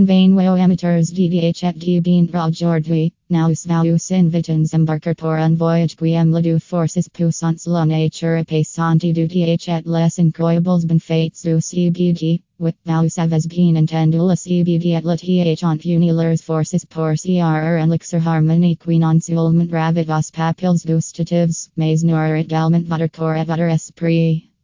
Convenio amateurs DDHFD bean aujourd'hui, nous vous invitons embarquer pour un voyage qui aime la deux forces puissantes la nature et passante du et les incroyables benefits du CBD. With vous avez bien entendu la CBD et la TH ont uni leurs forces pour CRR and elixir harmonie qui non seulement ravit vos papilles gustatives, mais nourrit également votre corps et votre esprit.